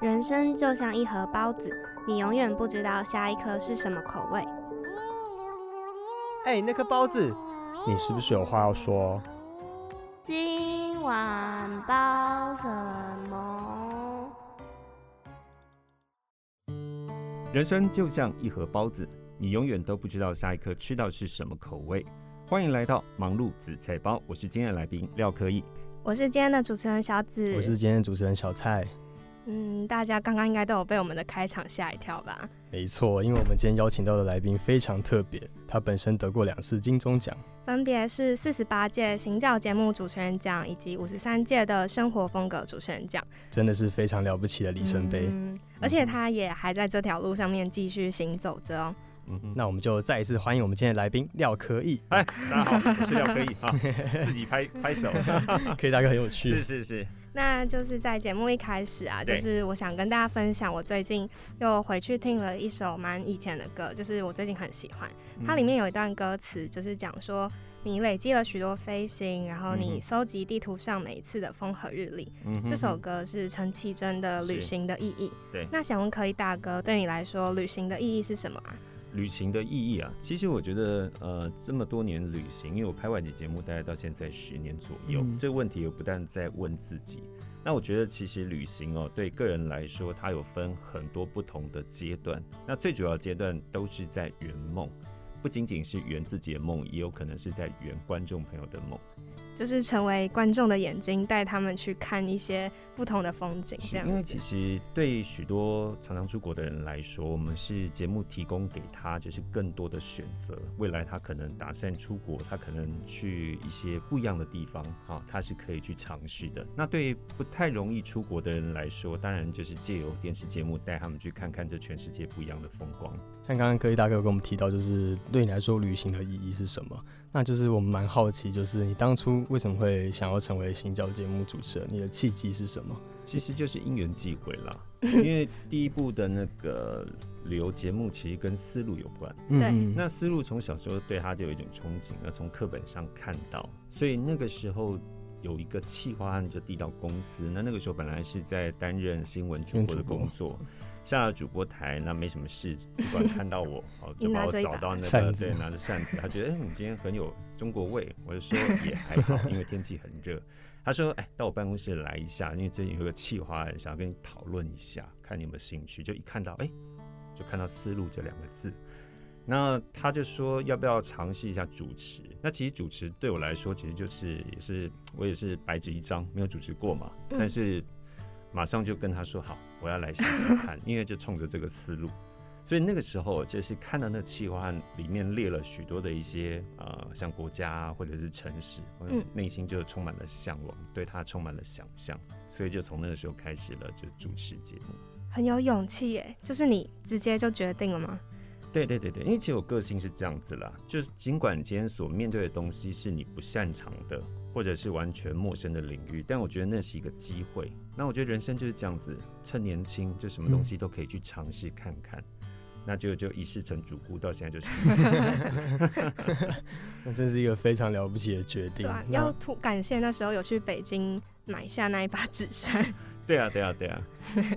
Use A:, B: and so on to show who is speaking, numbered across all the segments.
A: 人生就像一盒包子，你永远不知道下一颗是什么口味。
B: 哎，那颗包子，你是不是有话要说？
A: 今晚包什么？
C: 人生就像一盒包子，你永远都不知道下一颗吃到是什么口味。欢迎来到忙碌紫菜包，我是今天的来宾廖可义，
A: 我是今天的主持人小紫，
B: 我是今天的主持人小蔡。
A: 嗯，大家刚刚应该都有被我们的开场吓一跳吧？
B: 没错，因为我们今天邀请到的来宾非常特别，他本身得过两次金钟奖，
A: 分别是四十八届行教节目主持人奖以及五十三届的生活风格主持人奖，
B: 真的是非常了不起的里程碑。
A: 嗯，而且他也还在这条路上面继续行走着哦。
B: 嗯，那我们就再一次欢迎我们今天的来宾廖科义。
C: 哎，大家好，我是廖科义啊，自己拍拍手，
B: 可以大哥很有趣。
C: 是是是。
A: 那就是在节目一开始啊，就是我想跟大家分享，我最近又回去听了一首蛮以前的歌，就是我最近很喜欢。它里面有一段歌词，就是讲说你累积了许多飞行，然后你搜集地图上每一次的风和日丽。嗯这首歌是陈绮贞的《旅行的意义》。
C: 对。
A: 那想问可以大哥，对你来说，旅行的意义是什么啊？
C: 旅行的意义啊，其实我觉得，呃，这么多年旅行，因为我拍外景节目，大概到现在十年左右，这个问题我不但在问自己。那我觉得，其实旅行哦，对个人来说，它有分很多不同的阶段。那最主要阶段都是在圆梦，不仅仅是圆自己的梦，也有可能是在圆观众朋友的梦。
A: 就是成为观众的眼睛，带他们去看一些不同的风景。这样，
C: 因为其实对许多常常出国的人来说，我们是节目提供给他，就是更多的选择。未来他可能打算出国，他可能去一些不一样的地方，哈，他是可以去尝试的。那对不太容易出国的人来说，当然就是借由电视节目带他们去看看这全世界不一样的风光。
B: 像刚刚科技大哥跟我们提到，就是对你来说，旅行的意义是什么？那就是我们蛮好奇，就是你当初为什么会想要成为行教节目主持人？你的契机是什么？
C: 其实就是因缘际会啦。因为第一部的那个旅游节目其实跟思路有关。
A: 对。
C: 那思路从小时候对他就有一种憧憬，那从课本上看到，所以那个时候有一个企划案就递到公司。那那个时候本来是在担任新闻主播的工作。下了主播台，那没什么事，主管看到我，好 就把我找到那个对，拿着扇子，他觉得哎，你今天很有中国味，我就说 也还好，因为天气很热。他说哎，到我办公室来一下，因为最近有个企划，想要跟你讨论一下，看你有没有兴趣。就一看到哎，就看到思路这两个字，那他就说要不要尝试一下主持？那其实主持对我来说，其实就是也是我也是白纸一张，没有主持过嘛，但是。马上就跟他说好，我要来试试看，因为就冲着这个思路，所以那个时候就是看到那企划案里面列了许多的一些呃，像国家或者是城市，嗯，内心就充满了向往，对他充满了想象，所以就从那个时候开始了就主持节目，
A: 很有勇气耶，就是你直接就决定了吗？
C: 对对对对，因为其实我个性是这样子啦，就是尽管今天所面对的东西是你不擅长的。或者是完全陌生的领域，但我觉得那是一个机会。那我觉得人生就是这样子，趁年轻，就什么东西都可以去尝试看看。那就就一试成主顾，到现在就是。
B: 那真是一个非常了不起的决定。
A: 对，要突感谢那时候有去北京买下那一把纸扇。
C: 对啊，对啊，对啊，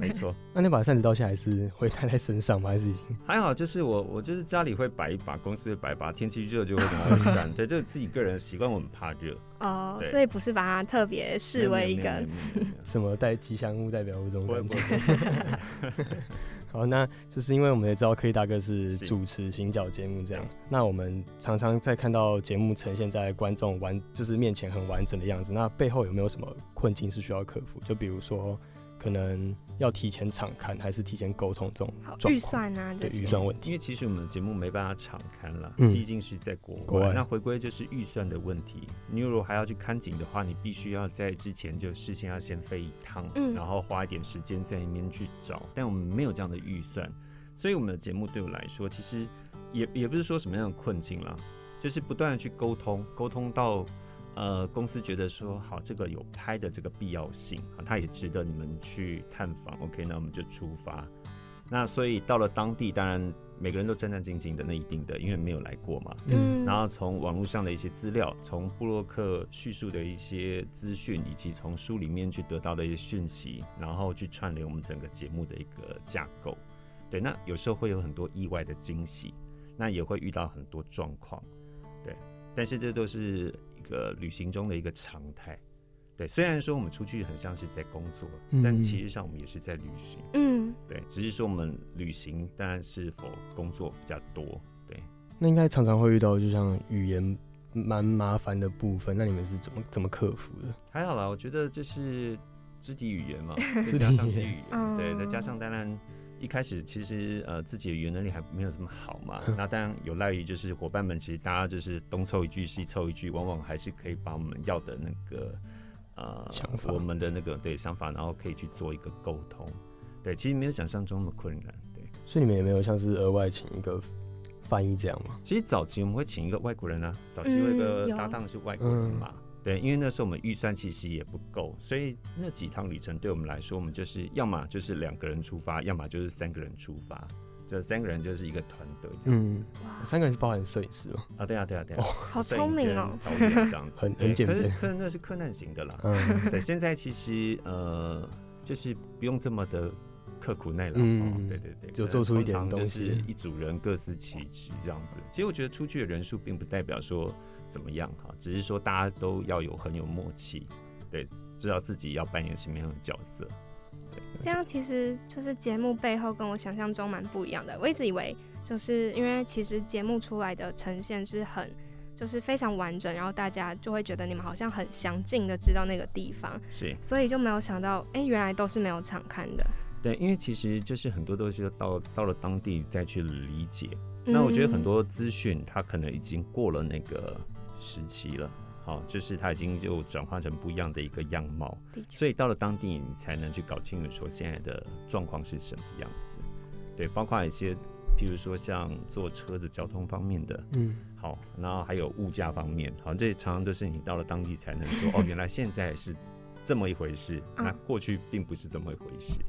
C: 没错。
B: 那那把扇子到现在还是会带在身上吗？还是已经
C: 还好？就是我，我就是家里会摆一把，公司会摆一把。天气热就会拿个扇。对，就是自己个人习惯，我很怕热。
A: 哦，所以不是把它特别视为一个
B: 什么带吉祥物、代表物这种感觉。好，那就是因为我们也知道科技大哥是主持行脚节目这样，那我们常常在看到节目呈现在观众完就是面前很完整的样子，那背后有没有什么困境是需要克服？就比如说。可能要提前敞看，还是提前沟通这种
A: 预算啊？
B: 对预算问题，
C: 因为其实我们的节目没办法敞看了，毕竟是在国外。那回归就是预算的问题。你如果还要去看景的话，你必须要在之前就事先要先飞一趟，然后花一点时间在里面去找。但我们没有这样的预算，所以我们的节目对我来说，其实也也不是说什么样的困境啦，就是不断的去沟通，沟通到。呃，公司觉得说好，这个有拍的这个必要性啊，它也值得你们去探访。OK，那我们就出发。那所以到了当地，当然每个人都战战兢兢的，那一定的，因为没有来过嘛。
A: 嗯，
C: 然后从网络上的一些资料，从布洛克叙述的一些资讯，以及从书里面去得到的一些讯息，然后去串联我们整个节目的一个架构。对，那有时候会有很多意外的惊喜，那也会遇到很多状况。对，但是这都是一个旅行中的一个常态。对，虽然说我们出去很像是在工作，但其实上我们也是在旅行。
A: 嗯，
C: 对，只是说我们旅行当然是否工作比较多。对，
B: 那应该常常会遇到，就像语言蛮麻烦的部分，那你们是怎么怎么克服的？
C: 还好啦，我觉得这是肢体语言嘛，再加上肢体语言，对，再加上当然一开始其实呃自己的语言能力还没有这么好嘛，那当然有赖于就是伙伴们，其实大家就是东凑一句西凑一句，往往还是可以把我们要的那个。呃，我们的那个对想法，然后可以去做一个沟通，对，其实没有想象中那么困难，对。
B: 所以你们也没有像是额外请一个翻译这样吗？
C: 其实早期我们会请一个外国人啊，早期有一个搭档是外国人嘛，对，因为那时候我们预算其实也不够，所以那几趟旅程对我们来说，我们就是要么就是两个人出发，要么就是三个人出发。这三个人就是一个团队这样子，
B: 哇，三个人是包含摄影师哦？
C: 啊，对啊，对啊，对啊，
A: 好聪明哦，
C: 导演这样 子，
B: 很很简单。
C: 可是那是困难型的啦，嗯，对，现在其实呃，就是不用这么的刻苦耐劳，嗯，对对对，
B: 就做出一点东西，
C: 一组人各司其职这样子。其实我觉得出去的人数并不代表说怎么样哈，只是说大家都要有很有默契，对，知道自己要扮演什么样的角色。
A: 这样其实就是节目背后跟我想象中蛮不一样的。我一直以为就是因为其实节目出来的呈现是很就是非常完整，然后大家就会觉得你们好像很详尽的知道那个地方，
C: 是，
A: 所以就没有想到，哎，原来都是没有场看的。
C: 对，因为其实就是很多都是到到了当地再去理解。那我觉得很多资讯它可能已经过了那个时期了。好，就是它已经就转化成不一样的一个样貌，所以到了当地，你才能去搞清楚说现在的状况是什么样子。对，包括一些，譬如说像坐车的交通方面的，嗯，好，然后还有物价方面，好，这常常都是你到了当地才能说，哦，原来现在是这么一回事，那过去并不是这么一回事。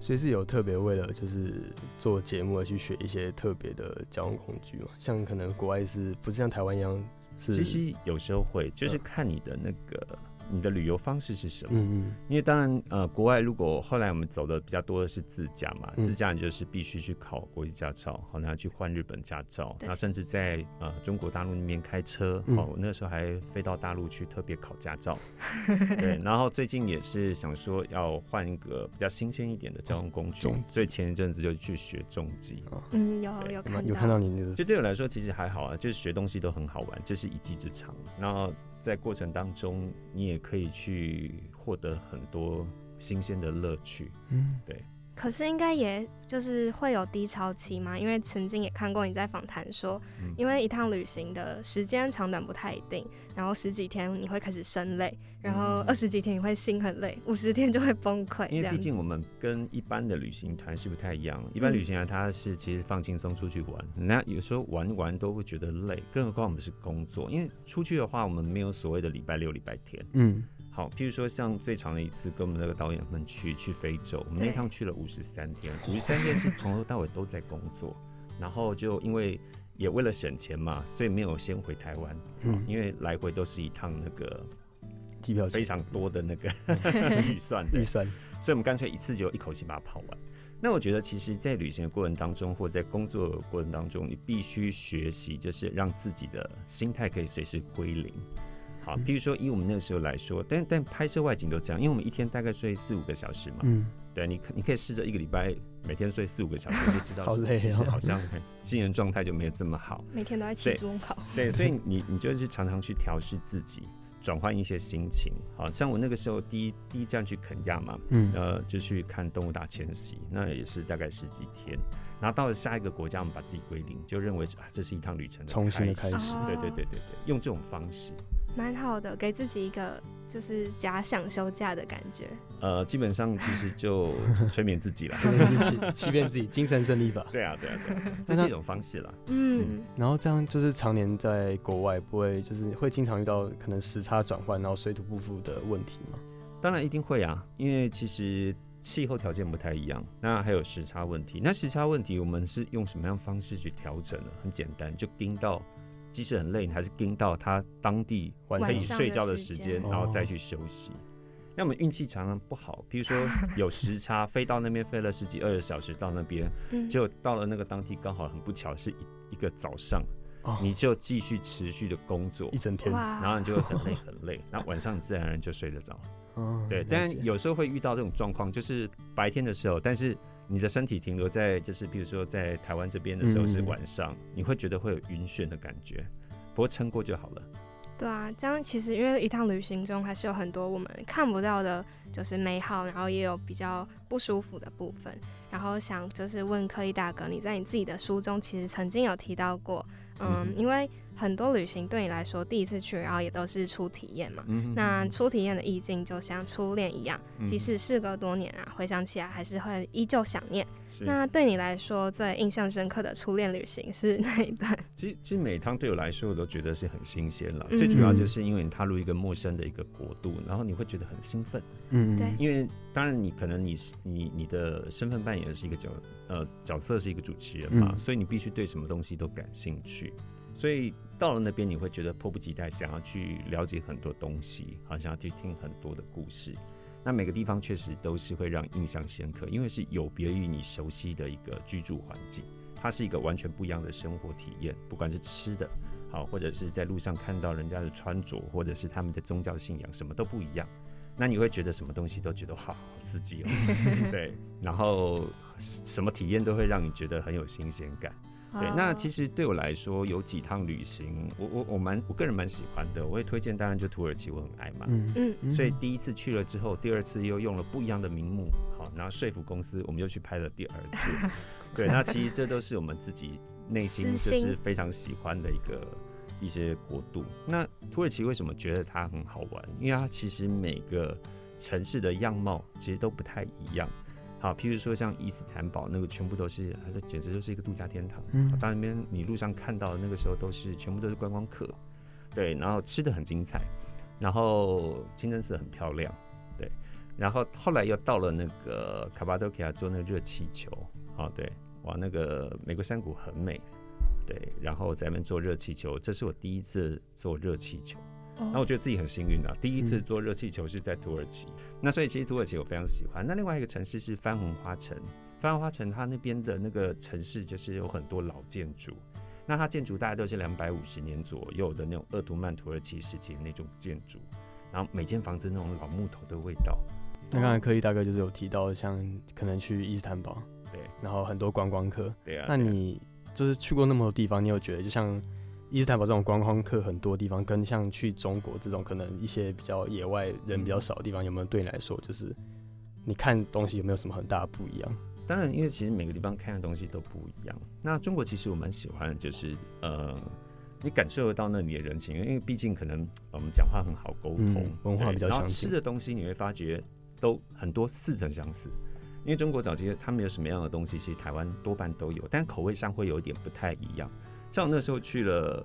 B: 所以是有特别为了就是做节目而去学一些特别的交通工具嘛？像可能国外是不是像台湾一样是？
C: 其实有时候会，就是看你的那个。你的旅游方式是什么？嗯嗯，因为当然，呃，国外如果后来我们走的比较多的是自驾嘛，自驾你就是必须去考国际驾照，好，然后去换日本驾照，那甚至在呃中国大陆那边开车，哦，我那时候还飞到大陆去特别考驾照，对，然后最近也是想说要换一个比较新鲜一点的交通工具，所以前一阵子就去学重机，
A: 嗯，有有看到，
B: 有看到。你那个，
C: 就对我来说其实还好啊，就是学东西都很好玩，这是一技之长，然后。在过程当中，你也可以去获得很多新鲜的乐趣。嗯，对。
A: 可是应该也就是会有低潮期嘛，因为曾经也看过你在访谈说，因为一趟旅行的时间长短不太一定，然后十几天你会开始生累，然后二十几天你会心很累，五十天就会崩溃。
C: 因为毕竟我们跟一般的旅行团是不太一样，一般旅行团他是其实放轻松出去玩，那有时候玩玩都会觉得累，更何况我们是工作，因为出去的话我们没有所谓的礼拜六、礼拜天。嗯。好，譬如说像最长的一次，跟我们那个导演们去去非洲，我们那趟去了五十三天，五十三天是从头到尾都在工作，然后就因为也为了省钱嘛，所以没有先回台湾，嗯，因为来回都是一趟那个
B: 机票
C: 非常多的那个 预算
B: 预算，
C: 所以我们干脆一次就一口气把它跑完。那我觉得其实，在旅行的过程当中，或在工作的过程当中，你必须学习，就是让自己的心态可以随时归零。好，譬如说以我们那个时候来说，但但拍摄外景都这样，因为我们一天大概睡四五个小时嘛。嗯。对，你可你可以试着一个礼拜每天睡四五个小时，就知道其实好像精神状态就没有这么好。
A: 每天都在起中考。
C: 对，所以你你就是常常去调试自己，转换一些心情。好像我那个时候第一第一站去肯亚嘛，嗯，呃，就去看动物大迁徙，那也是大概十几天。然后到了下一个国家，我们把自己归零，就认为啊，这是一趟旅程
B: 重新的
C: 开
B: 始。
C: 对对对对对，用这种方式。
A: 蛮好的，给自己一个就是假想休假的感觉。
C: 呃，基本上其实就催眠自己了，
B: 催眠自己，欺骗自己，精神胜利法。
C: 对啊，对啊，对，这是一种方式了。
B: 嗯，然后这样就是常年在国外，不会就是会经常遇到可能时差转换，然后水土不服的问题吗？
C: 当然一定会啊，因为其实。气候条件不太一样，那还有时差问题。那时差问题，我们是用什么样方式去调整呢？很简单，就盯到，即使很累，你还是盯到他当地可以睡觉的时间，然后再去休息。那我们运气常常不好，比如说有时差，飞到那边飞了十几二十小时到那边，就到了那个当地刚好很不巧是一一个早上，你就继续持续的工作
B: 一整天，
C: 然后你就会很累很累，那晚上自然而然就睡得着。对，但有时候会遇到这种状况，就是白天的时候，但是你的身体停留在就是，比如说在台湾这边的时候是晚上，你会觉得会有晕眩的感觉，不过撑过就好了。
A: 对啊，这样其实因为一趟旅行中还是有很多我们看不到的，就是美好，然后也有比较不舒服的部分。然后想就是问柯一大哥，你在你自己的书中其实曾经有提到过，嗯，因为。很多旅行对你来说第一次去，然后也都是初体验嘛。嗯那初体验的意境就像初恋一样，即使事隔多年啊，回想起来还是会依旧想念。那对你来说最印象深刻的初恋旅行是哪一段？
C: 其实，其实每趟对我来说，我都觉得是很新鲜了。最主要就是因为你踏入一个陌生的一个国度，然后你会觉得很兴奋。
A: 嗯，对。
C: 因为当然你可能你是你你的身份扮演的是一个角呃角色是一个主持人嘛，所以你必须对什么东西都感兴趣。所以到了那边，你会觉得迫不及待，想要去了解很多东西，好想要去听很多的故事。那每个地方确实都是会让印象深刻，因为是有别于你熟悉的一个居住环境，它是一个完全不一样的生活体验。不管是吃的，好，或者是在路上看到人家的穿着，或者是他们的宗教信仰，什么都不一样。那你会觉得什么东西都觉得好刺激哦，对，然后什么体验都会让你觉得很有新鲜感。对，那其实对我来说，有几趟旅行，我我我蛮我个人蛮喜欢的，我会推荐。当然就土耳其，我很爱嘛。嗯嗯。所以第一次去了之后，第二次又用了不一样的名目，好，然后说服公司，我们又去拍了第二次。对，那其实这都是我们自己内心就是非常喜欢的一个一些国度。那土耳其为什么觉得它很好玩？因为它其实每个城市的样貌其实都不太一样。好，譬如说像伊斯坦堡那个，全部都是，它简直就是一个度假天堂。嗯，到那边你路上看到的那个时候，都是全部都是观光客。对，然后吃的很精彩，然后清真寺很漂亮。对，然后后来又到了那个卡巴多奇亚做那个热气球。啊，对，哇，那个美国山谷很美。对，然后在那边坐热气球，这是我第一次坐热气球。那我觉得自己很幸运啊，第一次坐热气球是在土耳其。那所以其实土耳其我非常喜欢。那另外一个城市是番红花城，番红花城它那边的那个城市就是有很多老建筑。那它建筑大概都是两百五十年左右的那种鄂图曼土耳其时期的那种建筑，然后每间房子那种老木头的味道。
B: 那刚才科伊大哥就是有提到，像可能去伊斯坦堡，
C: 对，
B: 然后很多观光客，
C: 对啊。
B: 那你就是去过那么多地方，你有觉得就像？伊斯坦堡这种观光客很多地方，跟像去中国这种可能一些比较野外人比较少的地方，有没有对你来说，就是你看东西有没有什么很大的不一样？
C: 当然，因为其实每个地方看的东西都不一样。那中国其实我蛮喜欢，就是呃，你感受得到那里的人情，因为毕竟可能我们讲话很好沟通，
B: 文化比较相
C: 似。吃的东西你会发觉都很多似曾相似，因为中国早期他们有什么样的东西，其实台湾多半都有，但口味上会有一点不太一样。像我那时候去了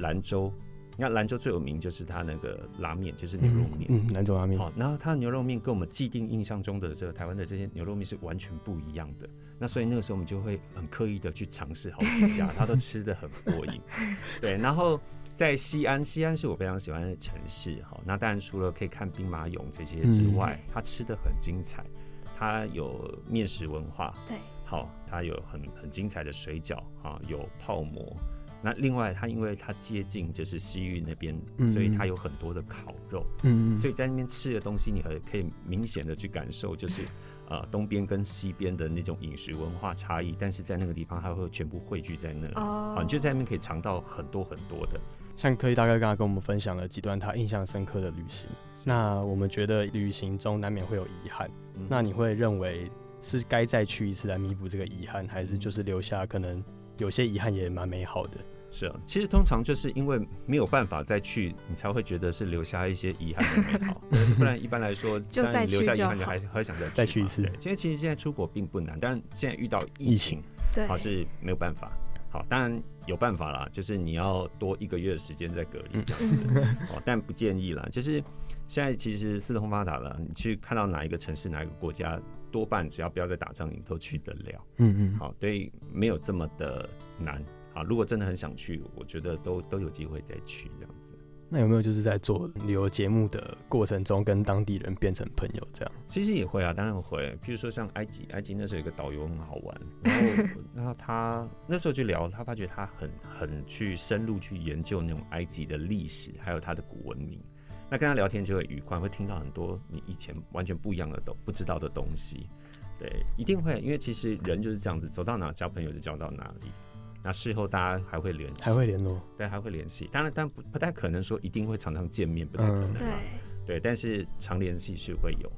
C: 兰州，你看兰州最有名就是它那个拉面，就是牛肉面。
B: 嗯，兰州拉面。
C: 好，然后它的牛肉面跟我们既定印象中的这个台湾的这些牛肉面是完全不一样的。那所以那个时候我们就会很刻意的去尝试好几家，它都吃的很过瘾。对，然后在西安，西安是我非常喜欢的城市。好，那当然除了可以看兵马俑这些之外，它吃的很精彩，它有面食文化。
A: 对，
C: 好，它有很很精彩的水饺啊，有泡馍。那另外，它因为它接近就是西域那边，所以它有很多的烤肉，嗯，所以在那边吃的东西，你还可以明显的去感受，就是呃东边跟西边的那种饮食文化差异，但是在那个地方，它会全部汇聚在那里，哦，你就在那边可以尝到很多很多的。
B: 像柯以大概刚刚跟我们分享了几段他印象深刻的旅行，那我们觉得旅行中难免会有遗憾，那你会认为是该再去一次来弥补这个遗憾，还是就是留下可能有些遗憾也蛮美好的？
C: 是啊，其实通常就是因为没有办法再去，你才会觉得是留下一些遗憾的美好。不然一般来说，
A: 然
C: 你留下遗憾，就还还想再
B: 再去一次。
C: 其实其实现在出国并不难，但现在遇到疫情，好是没有办法。好，当然有办法啦，就是你要多一个月的时间在隔离这样子。哦，但不建议啦，就是现在其实四通八达了，你去看到哪一个城市、哪一个国家，多半只要不要再打仗，你都去得了。
B: 嗯嗯，
C: 好，对，没有这么的难啊。如果真的很想去，我觉得都都有机会再去这样子。
B: 那有没有就是在做旅游节目的过程中，跟当地人变成朋友这样？
C: 其实也会啊，当然会。譬如说像埃及，埃及那时候有个导游很好玩，然后 他那时候就聊，他发觉他很很去深入去研究那种埃及的历史，还有他的古文明。那跟他聊天就会愉快，会听到很多你以前完全不一样的都不知道的东西。对，一定会，因为其实人就是这样子，走到哪交朋友就交到哪里。那事后大家还会联系，
B: 还会联络，
C: 对，还会联系。当然，但不不太可能说一定会常常见面，不太可能。对，对，但是常联系是会有。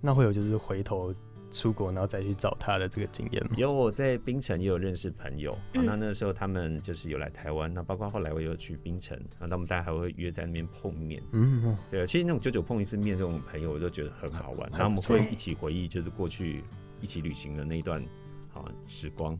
B: 那会有就是回头出国，然后再去找他的这个经验吗？
C: 有，我在槟城也有认识朋友。那那时候他们就是有来台湾，那包括后来我有去槟城，那他们大家还会约在那边碰面。嗯，对，其实那种久久碰一次面这种朋友，我都觉得很好玩。然后我们会一起回忆，就是过去一起旅行的那一段好时光。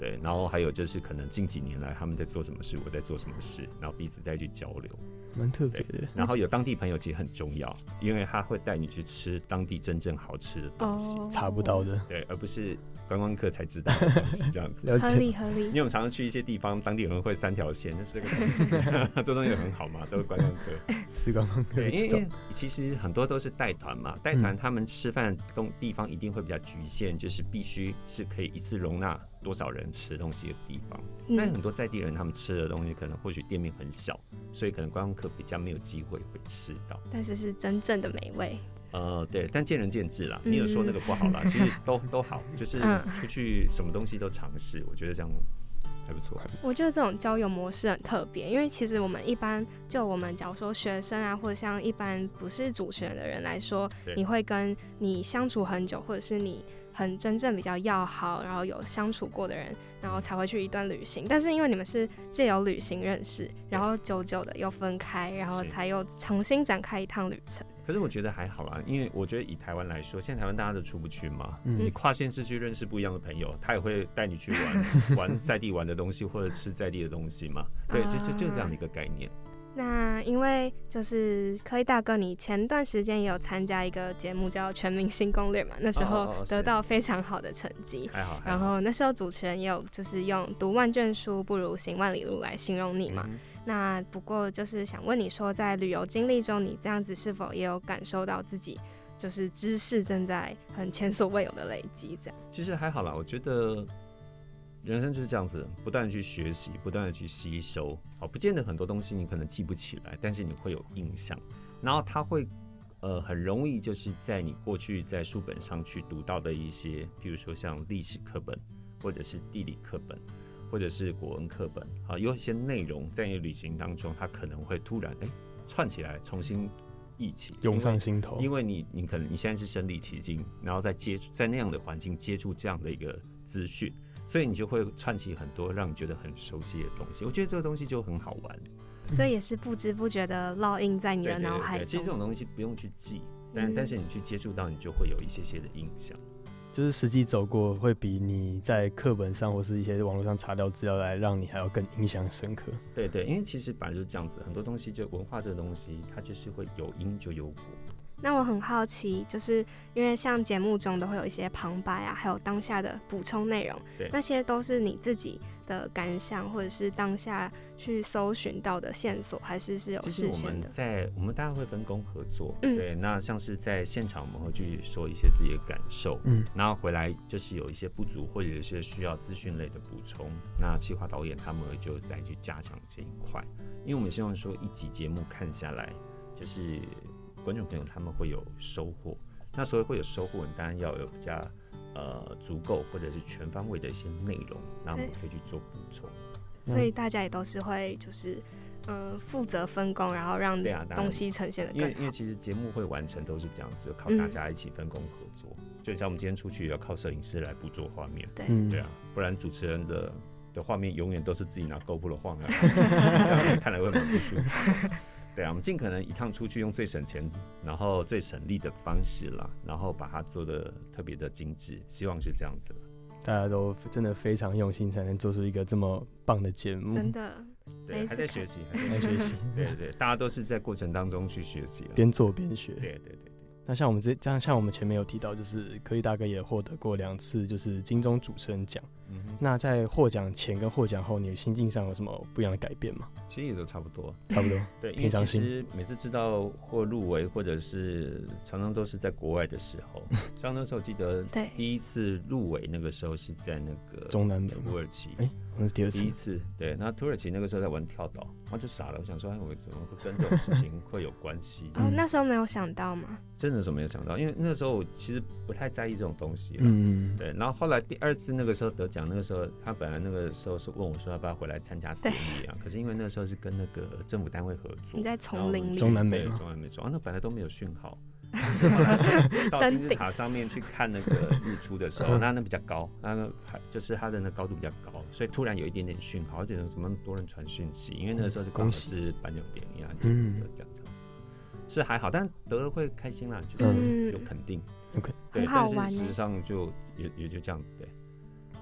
C: 对，然后还有就是可能近几年来他们在做什么事，我在做什么事，然后彼此再去交流，
B: 蛮特别的。
C: 然后有当地朋友其实很重要，因为他会带你去吃当地真正好吃的东西，
B: 查不到的，
C: 对，而不是。观光客才知道的 东西，这样子
A: 合理合理。
C: 因为我们常常去一些地方，当地人会三条线，那是这个东西，这东西很好嘛，都是观光客，
B: 是观光客。
C: 因为其实很多都是带团嘛，带团他们吃饭东地方一定会比较局限，就是必须是可以一次容纳多少人吃东西的地方。但很多在地人他们吃的东西，可能或许店面很小，所以可能观光客比较没有机会会吃到。
A: 但是是真正的美味。
C: 呃，对，但见仁见智啦。你有说那个不好啦，其实都都好，就是出去什么东西都尝试，我觉得这样还不错。
A: 我觉得这种交友模式很特别，因为其实我们一般就我们假如说学生啊，或者像一般不是主持人的人来说，你会跟你相处很久，或者是你很真正比较要好，然后有相处过的人，然后才会去一段旅行。但是因为你们是借由旅行认识，然后久久的又分开，然后才又重新展开一趟旅程。
C: 可是我觉得还好啦，因为我觉得以台湾来说，现在台湾大家都出不去嘛，你跨县市去认识不一样的朋友，他也会带你去玩 玩在地玩的东西，或者吃在地的东西嘛。对，就就就这样的一个概念。
A: 那因为就是科一大哥，你前段时间也有参加一个节目叫《全明星攻略》嘛，那时候得到非常好的成绩。
C: 还好。
A: 然后那时候主持人也有就是用“读万卷书不如行万里路”来形容你嘛。那不过就是想问你说，在旅游经历中，你这样子是否也有感受到自己就是知识正在很前所未有的累积？这样
C: 其实还好啦，我觉得人生就是这样子，不断的去学习，不断的去吸收。好，不见得很多东西你可能记不起来，但是你会有印象，然后它会呃很容易就是在你过去在书本上去读到的一些，比如说像历史课本或者是地理课本。或者是国文课本啊，有一些内容在你旅行当中，它可能会突然哎串起来，重新忆起，
B: 涌上心头。
C: 因为你你可能你现在是身临其境，然后再接触在那样的环境接触这样的一个资讯，所以你就会串起很多让你觉得很熟悉的东西。我觉得这个东西就很好玩，
A: 所以也是不知不觉的烙印在你的脑海中。
C: 其实这种东西不用去记，但但是你去接触到，你就会有一些些的印象。
B: 就是实际走过，会比你在课本上或是一些网络上查到资料来，让你还要更印象深刻。
C: 对对，因为其实本来就是这样子，很多东西就文化这个东西，它就是会有因就有果。
A: 那我很好奇，就是因为像节目中都会有一些旁白啊，还有当下的补充内容，那些都是你自己的感想，或者是当下去搜寻到的线索，还是是有事先的？
C: 在我们大家会分工合作，对，那像是在现场我们会去说一些自己的感受，嗯，然后回来就是有一些不足或者有一些需要资讯类的补充，那企划导演他们就再去加强这一块，因为我们希望说一集节目看下来就是。观众朋友他们会有收获，那所以会有收获，你当然要有比较呃足够或者是全方位的一些内容，那我们可以去做补充。
A: 所以大家也都是会就是嗯负责分工，然后让东西呈现的
C: 因为因为其实节目会完成都是这样子，靠大家一起分工合作。就像我们今天出去要靠摄影师来捕捉画面，
A: 对。
C: 对啊，不然主持人的的画面永远都是自己拿 GoPro 晃啊，看来会蛮不舒服。对啊，我们尽可能一趟出去用最省钱，然后最省力的方式啦，然后把它做的特别的精致，希望是这样子。
B: 大家都真的非常用心，才能做出一个这么棒的节目。
A: 真的，
C: 对，还在学习，
B: 还在学习，
C: 对对，大家都是在过程当中去学习，
B: 边做边学，
C: 对对对。
B: 那像我们这这样，像我们前面有提到，就是科技大哥也获得过两次就是金钟主持人奖。嗯哼。那在获奖前跟获奖后，你的心境上有什么不一样的改变吗？
C: 其实也都差不多，
B: 差不多。
C: 对，因为其实每次知道或入围，或者是常常都是在国外的时候。像那时候记得，
A: 对，
C: 第一次入围那个时候是在那个
B: 中南美
C: 土耳其。
B: 哎，那是第二次。
C: 第一次，对。那土耳其那个时候在玩跳岛，然后就傻了，我想说，哎，我怎么会跟这种事情会有关系？
A: 哦，那时候没有想到吗？
C: 真的是没有想到，因为那时候我其实不太在意这种东西了。嗯，对。然后后来第二次那个时候得奖，那个时候他本来那个时候是问我说要不要回来参加典礼啊？可是因为那个时候是跟那个政府单位合作，
A: 你在丛林里，
B: 中南美，
C: 中南美洲啊，那本来都没有讯号。到金字塔上面去看那个日出的时候，那那比较高，那个还就是它的那高度比较高，所以突然有一点点讯号，觉得怎么多人传讯息？因为那个时候就刚好是颁奖典礼啊，就这样这样子，是还好，但得了会开心啦，就是有肯定
B: ，OK，
C: 对，但是事实上就也也就这样子对。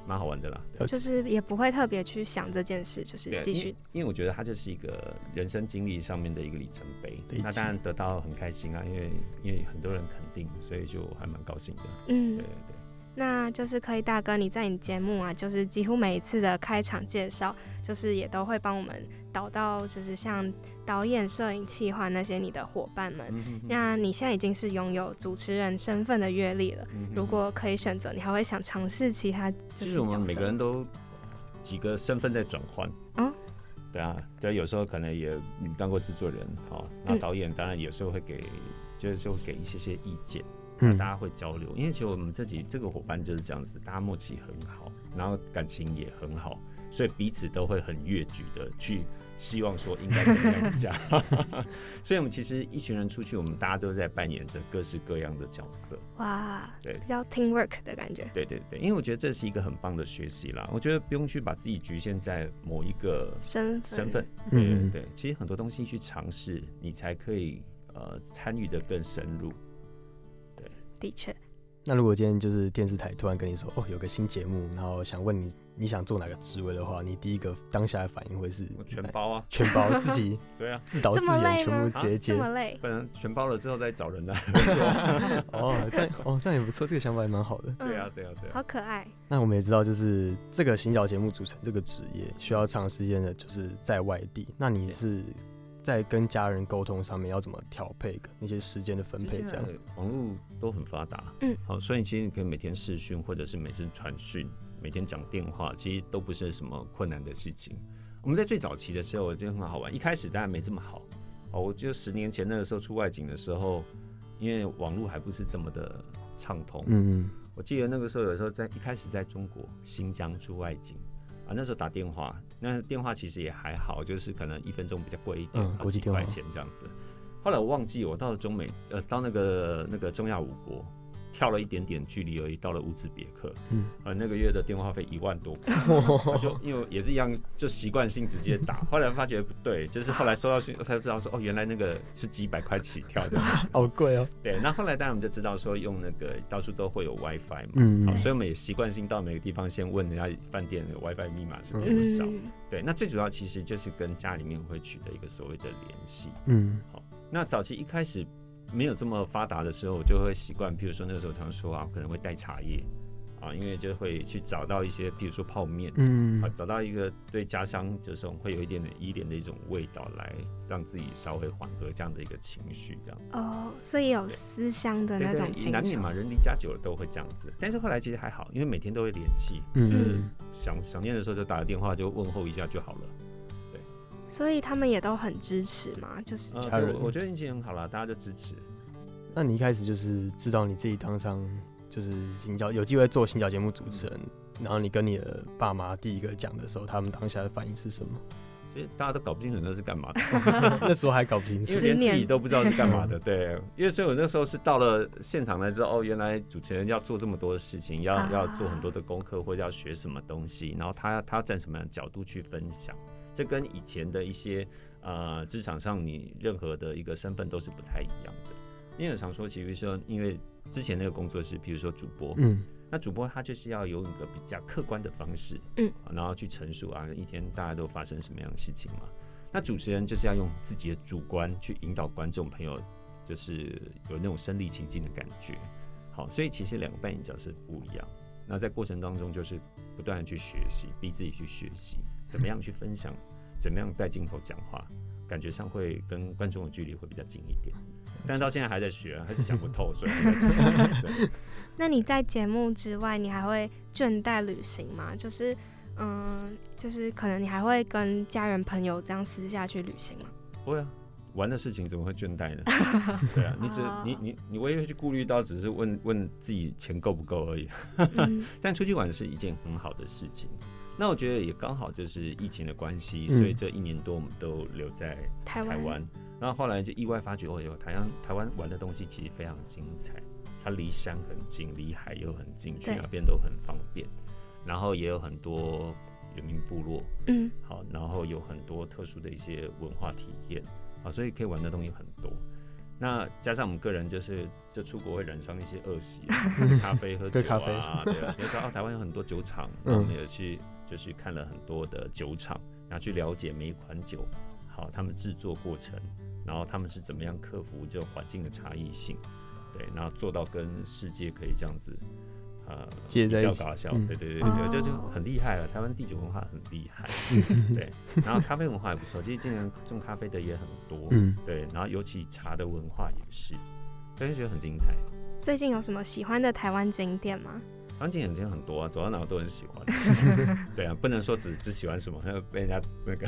C: 蛮好玩的啦，
A: 就是也不会特别去想这件事，就是继续。
C: 因为我觉得它就是一个人生经历上面的一个里程碑。那当然得到很开心啊，因为因为很多人肯定，所以就还蛮高兴的。嗯，对对对。
A: 那就是可以，大哥，你在你节目啊，就是几乎每一次的开场介绍，就是也都会帮我们导到，就是像导演、摄影、企划那些你的伙伴们。那你现在已经是拥有主持人身份的阅历了，如果可以选择，你还会想尝试其他？
C: 其实我们每个人都几个身份在转换。嗯，对啊，对，有时候可能也当过制作人，好，那导演当然有时候会给，就是就会给一些些意见。嗯，大家会交流，因为其实我们自己这个伙伴就是这样子，大家默契很好，然后感情也很好，所以彼此都会很越矩的去希望说应该怎么样讲。所以我们其实一群人出去，我们大家都在扮演着各式各样的角色。哇，对，
A: 比较 team work 的感觉。
C: 对对对，因为我觉得这是一个很棒的学习啦。我觉得不用去把自己局限在某一个
A: 身
C: 身份。对对对，其实很多东西去尝试，你才可以呃参与的更深入。
A: 对的确，
B: 那如果今天就是电视台突然跟你说，哦，有个新节目，然后想问你，你想做哪个职位的话，你第一个当下的反应会是
C: 全包啊，
B: 全 包自己，
C: 对啊，
B: 自导自演，全部直接接，
A: 这么累，
C: 不然全包了之后再找人 呢。
B: 哦，这样哦，这样也不错，这个想法也蛮好的。
C: 对啊，对啊，对啊，
A: 好可爱。
B: 那我们也知道，就是这个行脚节目组成这个职业需要长时间的，就是在外地。那你是？在跟家人沟通上面要怎么调配那些时间的分配？这样
C: 网络都很发达，嗯，好，所以其实你可以每天视讯，或者是每次传讯，每天讲电话，其实都不是什么困难的事情。我们在最早期的时候，我觉得很好玩。一开始当然没这么好，哦，我就十年前那个时候出外景的时候，因为网络还不是这么的畅通，嗯嗯，我记得那个时候有时候在一开始在中国新疆出外景。啊，那时候打电话，那电话其实也还好，就是可能一分钟比较贵一点，
B: 国际电话
C: 钱这样子。后来我忘记，我到了中美，呃，到那个那个中亚五国。跳了一点点距离而已，到了乌兹别克，嗯，呃，那个月的电话费一万多，就因为也是一样，就习惯性直接打。后来发觉不对，就是后来收到讯才知道说，哦，原来那个是几百块起跳的，
B: 好贵哦。
C: 对，那后来当然我们就知道说，用那个到处都会有 WiFi 嘛，嗯，好，所以我们也习惯性到每个地方先问人家饭店的 WiFi 密码是多少。对，那最主要其实就是跟家里面会取得一个所谓的联系，嗯，好，那早期一开始。没有这么发达的时候，我就会习惯，比如说那个时候常说啊，可能会带茶叶啊，因为就会去找到一些，比如说泡面，嗯，啊，找到一个对家乡就是会有一点点依恋的一种味道，来让自己稍微缓和这样的一个情绪，这样。
A: 哦，所以有思乡的那种情
C: 难免嘛，人离家久了都会这样子。但是后来其实还好，因为每天都会联系，嗯，想想念的时候就打个电话就问候一下就好了。
A: 所以他们也都很支持嘛，就是
C: 家人。我觉得运气很好了，大家就支持。
B: 那你一开始就是知道你自己当上就是新教有机会做新教节目主持人，然后你跟你的爸妈第一个讲的时候，他们当下的反应是什么？
C: 其实大家都搞不清楚那是干嘛的，
B: 那时候还搞不清楚，
C: 因为连自己都不知道是干嘛的。对，因为所以我那时候是到了现场才知道，哦，原来主持人要做这么多的事情，要要做很多的功课，或者要学什么东西，然后他他站什么样的角度去分享。这跟以前的一些呃职场上你任何的一个身份都是不太一样的。因为常说，其实说，因为之前那个工作是，比如说主播，嗯，那主播他就是要有一个比较客观的方式，
A: 嗯，
C: 然后去陈述啊，一天大家都发生什么样的事情嘛。那主持人就是要用自己的主观去引导观众朋友，就是有那种身临其境的感觉。好，所以其实两个扮演角色不一样。那在过程当中，就是不断的去学习，逼自己去学习，怎么样去分享，怎么样带镜头讲话，感觉上会跟观众的距离会比较近一点。但到现在还在学，还是想不透，所以。
A: 那你在节目之外，你还会倦怠旅行吗？就是，嗯，就是可能你还会跟家人朋友这样私下去旅行吗？
C: 不会啊，玩的事情怎么会倦怠呢？对啊，你只你你你唯一会去顾虑到，只是问问自己钱够不够而已。但出去玩是一件很好的事情。那我觉得也刚好就是疫情的关系，所以这一年多我们都留在台湾。然后后来就意外发觉，哦有，台湾台湾玩的东西其实非常精彩。它离山很近，离海又很近，去哪边都很方便。然后也有很多原民部落，
A: 嗯，
C: 好，然后有很多特殊的一些文化体验，啊，所以可以玩的东西很多。那加上我们个人就是就出国会染上一些恶习，咖啡喝酒啊，对啊，就知道台湾有很多酒厂，我们也去就是看了很多的酒厂，然后去了解每一款酒，好，他们制作过程，然后他们是怎么样克服这环境的差异性。对，然后做到跟世界可以这样子，呃，比较搞笑，对对对对，就就很厉害了。台湾地酒文化很厉害，对，然后咖啡文化也不错，其实今年种咖啡的也很多，嗯，对，然后尤其茶的文化也是，所以觉得很精彩。
A: 最近有什么喜欢的台湾景点吗？
C: 台湾景很多啊，走到哪都很喜欢。对啊，不能说只只喜欢什么，还 要被人家那个，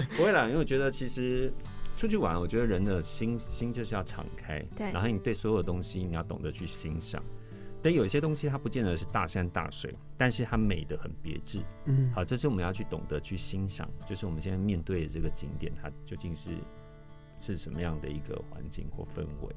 C: 不会啦，因为我觉得其实。出去玩，我觉得人的心心就是要敞开，
A: 对。
C: 然后你对所有东西你要懂得去欣赏，但有一些东西它不见得是大山大水，但是它美的很别致。嗯，好，这是我们要去懂得去欣赏，就是我们现在面对的这个景点，它究竟是是什么样的一个环境或氛围？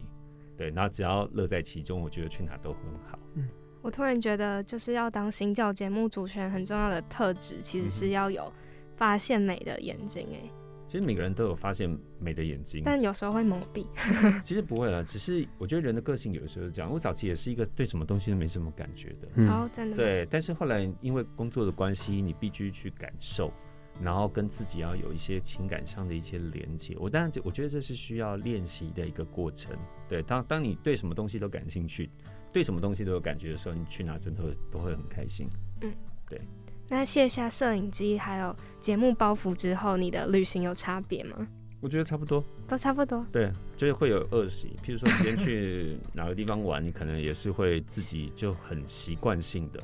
C: 对，然后只要乐在其中，我觉得去哪都很好。
A: 嗯，我突然觉得就是要当新教节目主持人很重要的特质，其实是要有发现美的眼睛。哎。
C: 其实每个人都有发现美的眼睛，
A: 但有时候会蒙蔽。
C: 其实不会了，只是我觉得人的个性有的时候是这样。我早期也是一个对什么东西都没什么感觉
A: 的，哦，真的。
C: 对，但是后来因为工作的关系，你必须去感受，然后跟自己要有一些情感上的一些连接。我当然，我觉得这是需要练习的一个过程。对，当当你对什么东西都感兴趣，对什么东西都有感觉的时候，你去哪真的都会很开心。嗯，对。
A: 那卸下摄影机还有节目包袱之后，你的旅行有差别吗？
C: 我觉得差不多，
A: 都差不多。
C: 对，就是会有恶习，譬如说你今天去哪个地方玩，你可能也是会自己就很习惯性的，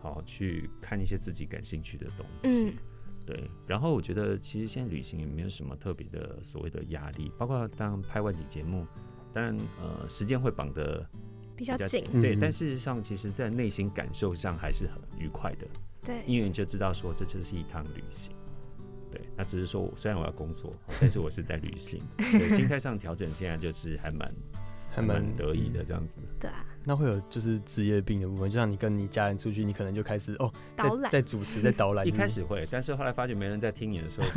C: 好去看一些自己感兴趣的东西。嗯，对。然后我觉得其实现在旅行也没有什么特别的所谓的压力，包括当拍外景节目，当然呃时间会绑得
A: 比较紧，
C: 对。但事实上，其实在内心感受上还是很愉快的。
A: 对，
C: 因为你就知道说这就是一趟旅行，对，那只是说虽然我要工作，但是我是在旅行，对，心态上调整现在就是还蛮还蛮得意的这样子。
A: 对啊，
B: 那会有就是职业病的部分，就像你跟你家人出去，你可能就开始哦，
A: 在，
B: 在主持，在导览。
C: 一开始会，但是后来发觉没人在听你的时候，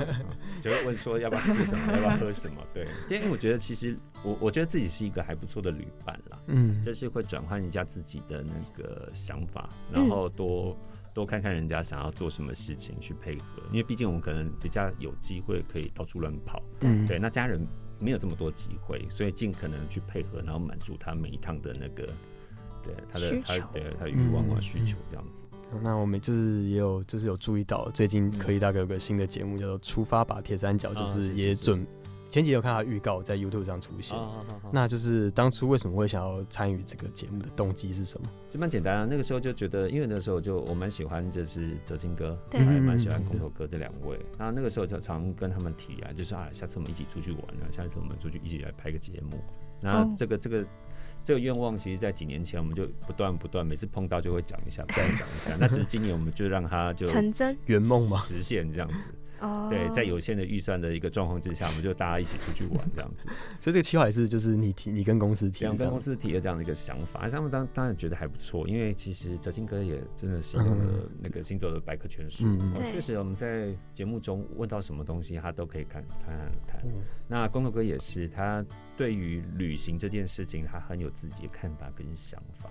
C: 就会问说要不要吃什么，要不要喝什么。对，因为我觉得其实我我觉得自己是一个还不错的旅伴啦，嗯，就是会转换一下自己的那个想法，然后多。多看看人家想要做什么事情去配合，因为毕竟我们可能比较有机会可以到处乱跑，嗯对，那家人没有这么多机会，所以尽可能去配合，然后满足他每一趟的那个，对他的他的他的欲望啊需求这样子。
B: 那我们就是也有就是有注意到，最近可以大概有个新的节目叫做《出发吧铁三角》，就是也准。前几天有看到预告在 YouTube 上出现，那就是当初为什么会想要参与这个节目的动机是什么？
C: 就蛮简单啊，那个时候就觉得，因为那时候就我蛮喜欢就是哲青哥，还蛮喜欢空头哥这两位。那那个时候就常跟他们提啊，就是啊，下次我们一起出去玩啊，下次我们出去一起来拍个节目。那这个这个这个愿望，其实在几年前我们就不断不断，每次碰到就会讲一下，再讲一下。那只是今年我们就让他就
A: 成真
B: 圆梦嘛，
C: 实现这样子。对，在有限的预算的一个状况之下，我们就大家一起出去玩这样子。
B: 所以这个计划也是就是你提，你跟公司提，
C: 跟公司提的这样的一个想法。他们当当然觉得还不错，因为其实哲青哥也真的是用了那个星座的百科全书，确实我们在节目中问到什么东西，他都可以看看看。那公头哥也是，他对于旅行这件事情，他很有自己的看法跟想法。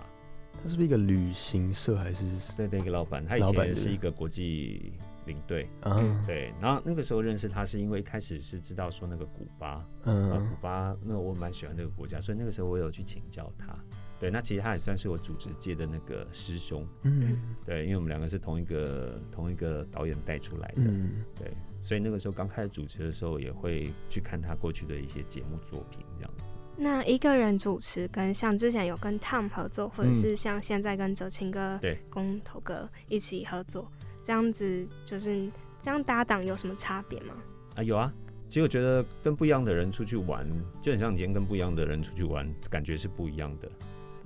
B: 他是不是一个旅行社还是？
C: 对，那个老板，他以前也是一个国际领队。嗯，对。然后那个时候认识他是因为一开始是知道说那个古巴，嗯，古巴那我蛮喜欢那个国家，所以那个时候我有去请教他。对，那其实他也算是我主持界的那个师兄。嗯，对，因为我们两个是同一个同一个导演带出来的。嗯，对，所以那个时候刚开始主持的时候，也会去看他过去的一些节目作品这样子。
A: 那一个人主持跟像之前有跟 Tom 合作，或者是像现在跟哲青哥、对工头哥一起合作，这样子就是这样搭档有什么差别吗？
C: 啊，有啊。其实我觉得跟不一样的人出去玩，就很像你今天跟不一样的人出去玩，感觉是不一样的。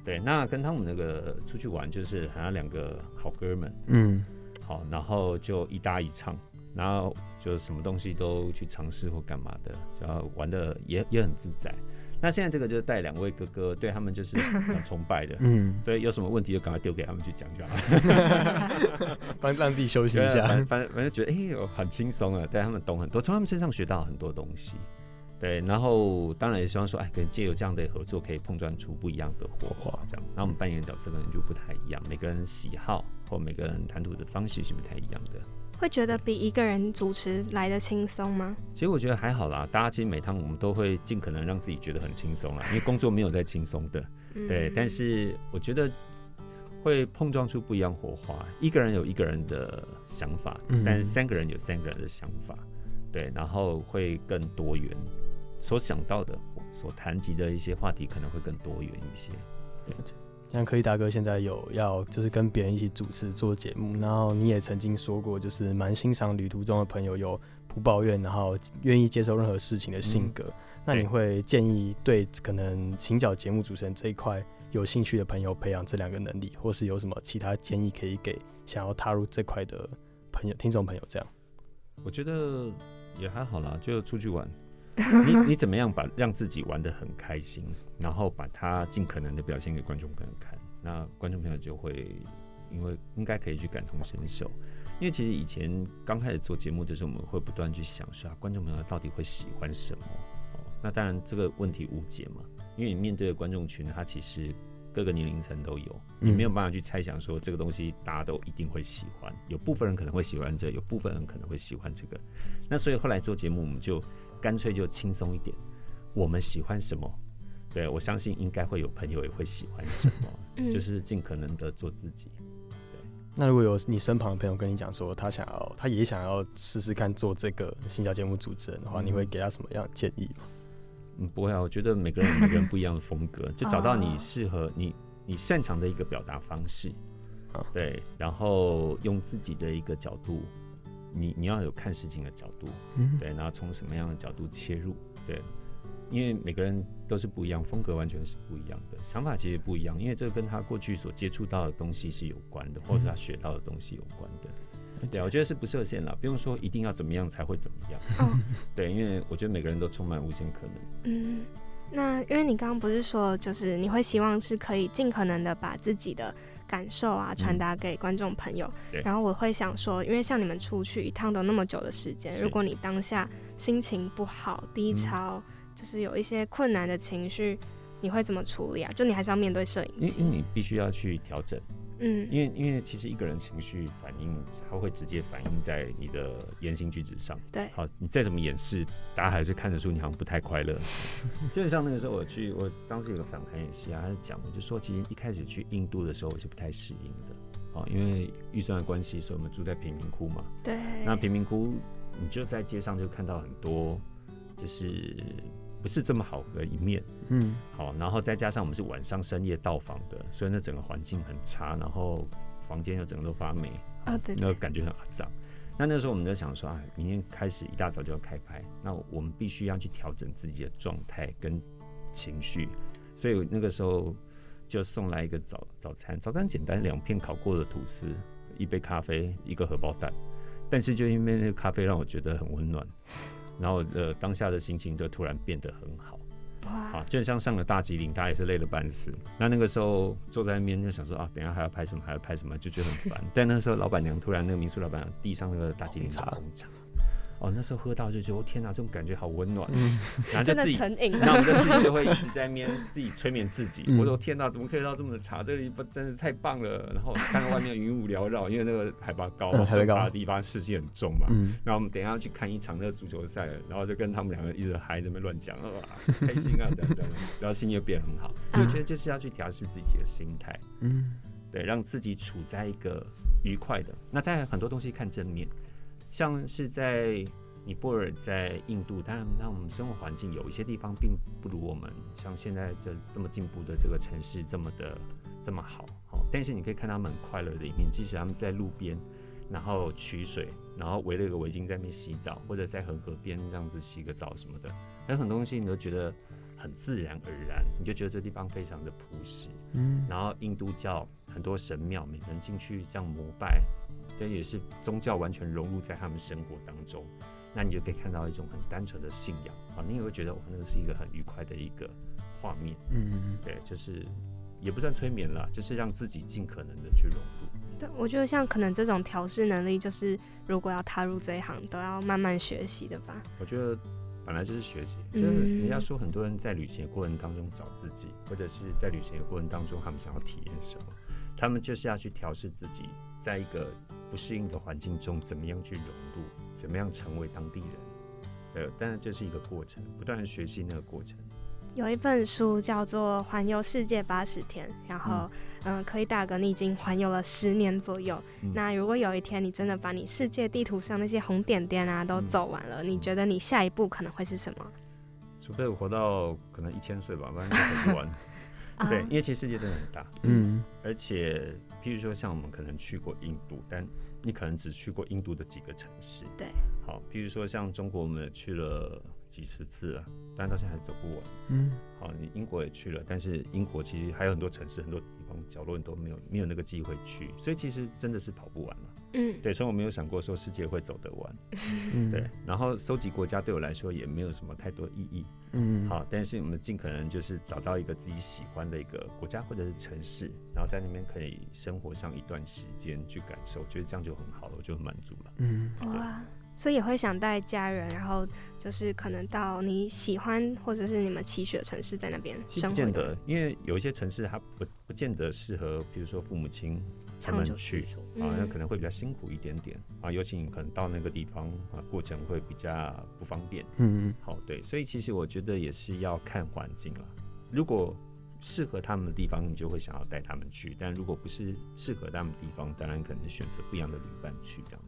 C: 对，那跟他们那个出去玩，就是好像两个好哥们，嗯，好，然后就一搭一唱，然后就什么东西都去尝试或干嘛的，然后玩的也也很自在。那现在这个就是带两位哥哥，对他们就是 很崇拜的，嗯，对，有什么问题就赶快丢给他们去讲就好，
B: 反正让自己休息一下，
C: 反反正觉得哎呦，很轻松啊，对他们懂很多，从他们身上学到很多东西，对，然后当然也希望说，哎，可能借由这样的合作，可以碰撞出不一样的火花，这样，那我们扮演的角色可能就不太一样，每个人喜好或每个人谈吐的方式是不太一样的。
A: 会觉得比一个人主持来的轻松吗？
C: 其实我觉得还好啦，大家其实每趟我们都会尽可能让自己觉得很轻松啦，因为工作没有在轻松的，对。但是我觉得会碰撞出不一样火花，一个人有一个人的想法，但三个人有三个人的想法，对，然后会更多元，所想到的、所谈及的一些话题可能会更多元一些，对。
B: 像可以大哥现在有要就是跟别人一起主持做节目，然后你也曾经说过，就是蛮欣赏旅途中的朋友有不抱怨，然后愿意接受任何事情的性格。那你会建议对可能请角节目主持人这一块有兴趣的朋友培养这两个能力，或是有什么其他建议可以给想要踏入这块的朋友、听众朋友？这样，
C: 我觉得也还好啦，就出去玩。你 你怎么样把让自己玩的很开心，然后把它尽可能的表现给观众朋友看，那观众朋友就会因为应该可以去感同身受，因为其实以前刚开始做节目的时候，我们会不断去想说，观众朋友到底会喜欢什么？哦，那当然这个问题无解嘛，因为你面对的观众群，他其实各个年龄层都有，你没有办法去猜想说这个东西大家都一定会喜欢，有部分人可能会喜欢这，有部分人可能会喜欢这个，那所以后来做节目，我们就。干脆就轻松一点，我们喜欢什么？对我相信应该会有朋友也会喜欢什么，就是尽可能的做自己。对，
B: 那如果有你身旁的朋友跟你讲说他想要，他也想要试试看做这个新角节目主持人的话，你会给他什么样的建议吗？
C: 嗯，不会啊，我觉得每个人每个人不一样的风格，就找到你适合你你擅长的一个表达方式，对，然后用自己的一个角度。你你要有看事情的角度，对，然后从什么样的角度切入，对，因为每个人都是不一样，风格完全是不一样的，想法其实不一样，因为这跟他过去所接触到的东西是有关的，或者他学到的东西有关的。对，我觉得是不设限了，不用说一定要怎么样才会怎么样。对，因为我觉得每个人都充满无限可能。
A: 嗯，那因为你刚刚不是说，就是你会希望是可以尽可能的把自己的。感受啊，传达给观众朋友。然后我会想说，因为像你们出去一趟都那么久的时间，如果你当下心情不好、低潮，就是有一些困难的情绪，你会怎么处理啊？就你还是要面对摄影
C: 机，因为你必须要去调整。嗯，因为因为其实一个人情绪反应，他会直接反映在你的言行举止上。
A: 对，
C: 好，你再怎么掩饰，大家还是看得出你好像不太快乐。就像那个时候我去，我当时有个访谈也是啊，他讲，我就说其实一开始去印度的时候我是不太适应的，哦，因为预算的关系，所以我们住在贫民窟嘛。
A: 对。
C: 那贫民窟，你就在街上就看到很多，就是。不是这么好的一面，嗯，好，然后再加上我们是晚上深夜到访的，所以那整个环境很差，然后房间又整个都发霉，
A: 啊，对，
C: 那个感觉很肮脏。那那时候我们就想说啊，明天开始一大早就要开拍，那我们必须要去调整自己的状态跟情绪，所以那个时候就送来一个早早餐，早餐简单，两片烤过的吐司，一杯咖啡，一个荷包蛋，但是就因为那个咖啡让我觉得很温暖。然后呃，当下的心情就突然变得很好，啊！就像上了大吉岭，大家也是累了半死。那那个时候坐在那边就想说啊，等下还要拍什么，还要拍什么，就觉得很烦。但那时候老板娘突然那个民宿老板娘递上那个大吉岭茶红茶，哦，那时候喝到就觉得天哪，这种感觉好温暖，然后
A: 就
C: 自己
A: 成瘾，
C: 那我们就自己就会一直在面自己催眠自己。我说天哪，怎么可以到这么的茶？这里不真是太棒了。然后看到外面云雾缭绕，因为那个海拔高，海拔高的地方湿气很重嘛。然后我们等一下要去看一场那个足球赛，然后就跟他们两个一直嗨，在那边乱讲，哇，开心啊，这样这样，然后心情变很好。我觉得就是要去调试自己的心态，嗯，对，让自己处在一个愉快的。那在很多东西看正面，像是在。尼泊尔在印度，当然，那我们生活环境有一些地方并不如我们像现在这这么进步的这个城市这么的这么好，好，但是你可以看他们快乐的一面，即使他们在路边，然后取水，然后围了一个围巾在那边洗澡，或者在河河边这样子洗个澡什么的，有很多东西你都觉得很自然而然，你就觉得这地方非常的朴实，嗯，然后印度教很多神庙，每个人进去这样膜拜，这也是宗教完全融入在他们生活当中。那你就可以看到一种很单纯的信仰啊，你也会觉得哇，那个是一个很愉快的一个画面。嗯嗯对，就是也不算催眠了，就是让自己尽可能的去融入。
A: 对，我觉得像可能这种调试能力，就是如果要踏入这一行，都要慢慢学习的吧。
C: 我觉得本来就是学习，就是人家说很多人在旅行的过程当中找自己，或者是在旅行的过程当中他们想要体验什么，他们就是要去调试自己，在一个不适应的环境中怎么样去融入。怎么样成为当地人？呃，但是这是一个过程，不断的学习那个过程。
A: 有一本书叫做《环游世界八十天》，然后，嗯，可以大哥，你已经环游了十年左右。那如果有一天你真的把你世界地图上那些红点点啊都走完了，你觉得你下一步可能会是什么？
C: 除非我活到可能一千岁吧，不然走不完。对，因为其实世界真的很大，嗯，而且，譬如说像我们可能去过印度，但你可能只去过印度的几个城市，
A: 对，
C: 好，譬如说像中国，我们去了几十次了，但到现在还走不完，嗯，好，你英国也去了，但是英国其实还有很多城市、很多地方角落你都没有没有那个机会去，所以其实真的是跑不完了。嗯，对，所以我没有想过说世界会走得完，对。然后收集国家对我来说也没有什么太多意义，嗯。好，但是我们尽可能就是找到一个自己喜欢的一个国家或者是城市，然后在那边可以生活上一段时间去感受，我觉得这样就很好了，我就很满足了。嗯，
A: 哇，所以也会想带家人，然后就是可能到你喜欢或者是你们期许的城市，在那边生活。
C: 不见得，因为有一些城市它不不见得适合，比如说父母亲。他们去啊，那可能会比较辛苦一点点啊，尤其你可能到那个地方啊，过程会比较不方便。嗯嗯，好，对，所以其实我觉得也是要看环境了。如果适合他们的地方，你就会想要带他们去；但如果不是适合他们的地方，当然可能选择不一样的旅伴去这样子。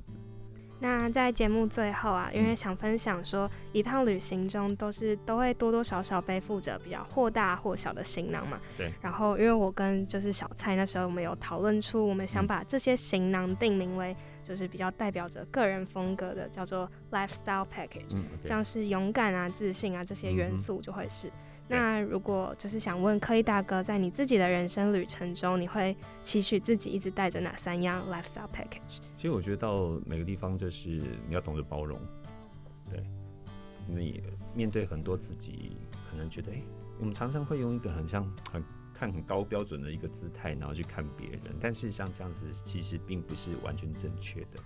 A: 那在节目最后啊，因为想分享说，一趟旅行中都是都会多多少少背负着比较或大或小的行囊嘛。
C: 对。
A: 然后，因为我跟就是小蔡那时候我们有讨论出，我们想把这些行囊定名为就是比较代表着个人风格的，叫做 lifestyle package，像是勇敢啊、自信啊这些元素就会是。那如果就是想问柯一大哥，在你自己的人生旅程中，你会期许自己一直带着哪三样 lifestyle package？
C: 其实我觉得到每个地方就是你要懂得包容，对，你面对很多自己可能觉得，哎，我们常常会用一个很像很看很高标准的一个姿态，然后去看别人，但是像这样子其实并不是完全正确的。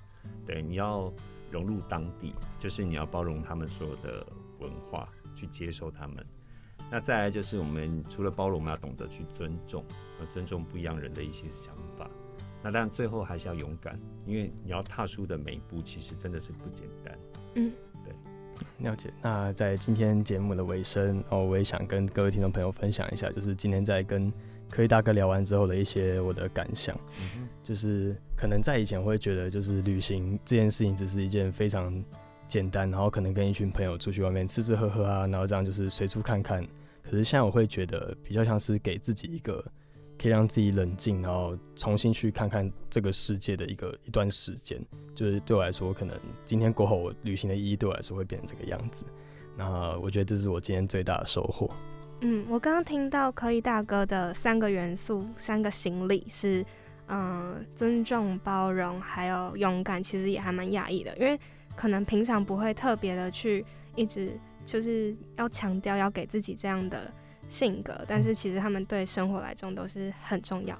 C: 对，你要融入当地，就是你要包容他们所有的文化，去接受他们。那再来就是我们除了包容，要懂得去尊重，要尊重不一样人的一些想法。那当然最后还是要勇敢，因为你要踏出的每一步，其实真的是不简单。嗯，对，
B: 了解。那在今天节目的尾声，哦，我也想跟各位听众朋友分享一下，就是今天在跟科一大哥聊完之后的一些我的感想。嗯就是可能在以前会觉得，就是旅行这件事情只是一件非常。简单，然后可能跟一群朋友出去外面吃吃喝喝啊，然后这样就是随处看看。可是现在我会觉得比较像是给自己一个可以让自己冷静，然后重新去看看这个世界的一个一段时间。就是对我来说，可能今天过后，我旅行的意义对我来说会变成这个样子。那我觉得这是我今天最大的收获。
A: 嗯，我刚刚听到可以大哥的三个元素、三个行李是嗯尊重、包容还有勇敢，其实也还蛮讶异的，因为。可能平常不会特别的去一直就是要强调要给自己这样的性格，但是其实他们对生活来讲都是很重要。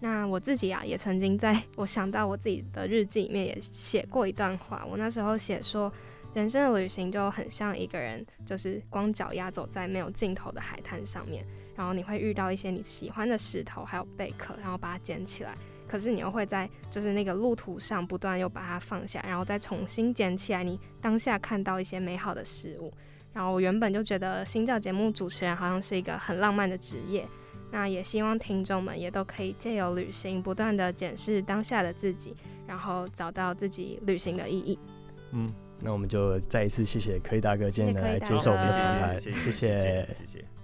A: 那我自己啊，也曾经在我想到我自己的日记里面也写过一段话。我那时候写说，人生的旅行就很像一个人，就是光脚丫走在没有尽头的海滩上面，然后你会遇到一些你喜欢的石头，还有贝壳，然后把它捡起来。可是你又会在就是那个路途上不断又把它放下，然后再重新捡起来，你当下看到一些美好的事物。然后我原本就觉得新教节目主持人好像是一个很浪漫的职业，那也希望听众们也都可以借由旅行，不断的检视当下的自己，然后找到自己旅行的意义。
B: 嗯，那我们就再一次谢谢柯以大哥今天来接受我们的访谈，
C: 谢
B: 谢
C: 谢谢谢。